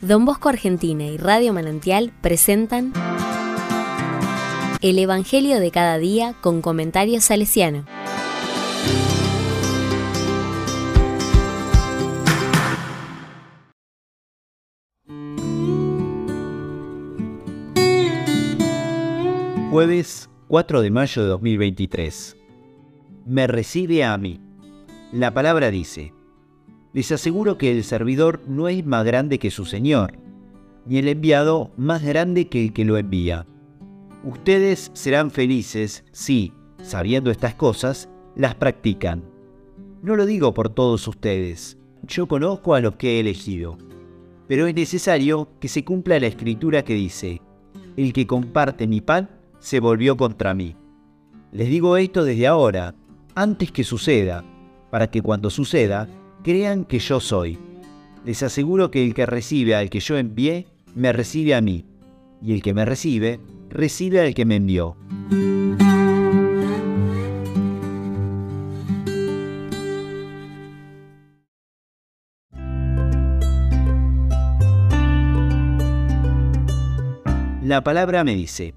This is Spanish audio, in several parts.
Don Bosco Argentina y Radio Manantial presentan El Evangelio de cada día con comentarios salesiano. Jueves 4 de mayo de 2023. Me recibe a mí. La palabra dice, les aseguro que el servidor no es más grande que su Señor, ni el enviado más grande que el que lo envía. Ustedes serán felices si, sabiendo estas cosas, las practican. No lo digo por todos ustedes, yo conozco a los que he elegido, pero es necesario que se cumpla la escritura que dice, el que comparte mi pan se volvió contra mí. Les digo esto desde ahora, antes que suceda, para que cuando suceda, crean que yo soy. Les aseguro que el que recibe al que yo envié, me recibe a mí, y el que me recibe, recibe al que me envió. La palabra me dice,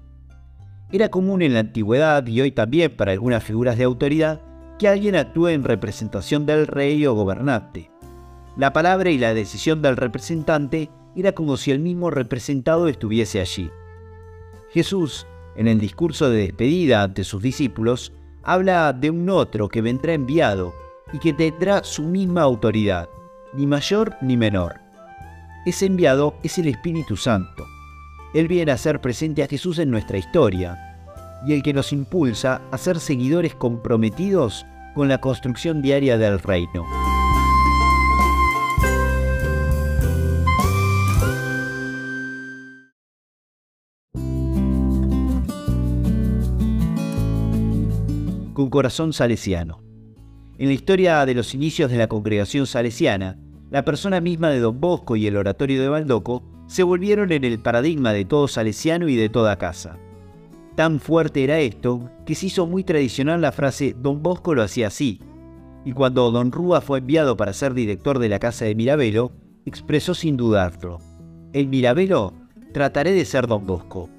era común en la antigüedad y hoy también para algunas figuras de autoridad que alguien actúe en representación del rey o gobernante. La palabra y la decisión del representante era como si el mismo representado estuviese allí. Jesús, en el discurso de despedida ante sus discípulos, habla de un otro que vendrá enviado y que tendrá su misma autoridad, ni mayor ni menor. Ese enviado es el Espíritu Santo. Él viene a ser presente a Jesús en nuestra historia y el que nos impulsa a ser seguidores comprometidos con la construcción diaria del reino. Con corazón salesiano. En la historia de los inicios de la congregación salesiana, la persona misma de Don Bosco y el oratorio de Baldoco se volvieron en el paradigma de todo salesiano y de toda casa. Tan fuerte era esto que se hizo muy tradicional la frase Don Bosco lo hacía así. Y cuando Don Rúa fue enviado para ser director de la casa de Mirabelo, expresó sin dudarlo. En Mirabelo trataré de ser Don Bosco.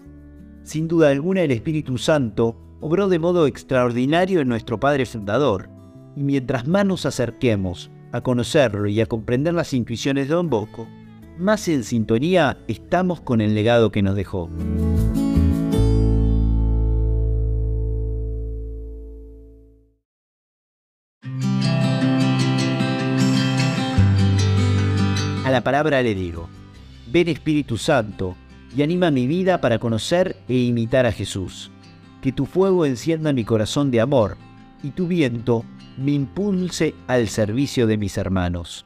Sin duda alguna el Espíritu Santo obró de modo extraordinario en nuestro Padre Fundador, y mientras más nos acerquemos a conocerlo y a comprender las intuiciones de Don Bosco, más en sintonía estamos con el legado que nos dejó. La palabra le digo, ven Espíritu Santo y anima mi vida para conocer e imitar a Jesús. Que tu fuego encienda mi corazón de amor y tu viento me impulse al servicio de mis hermanos.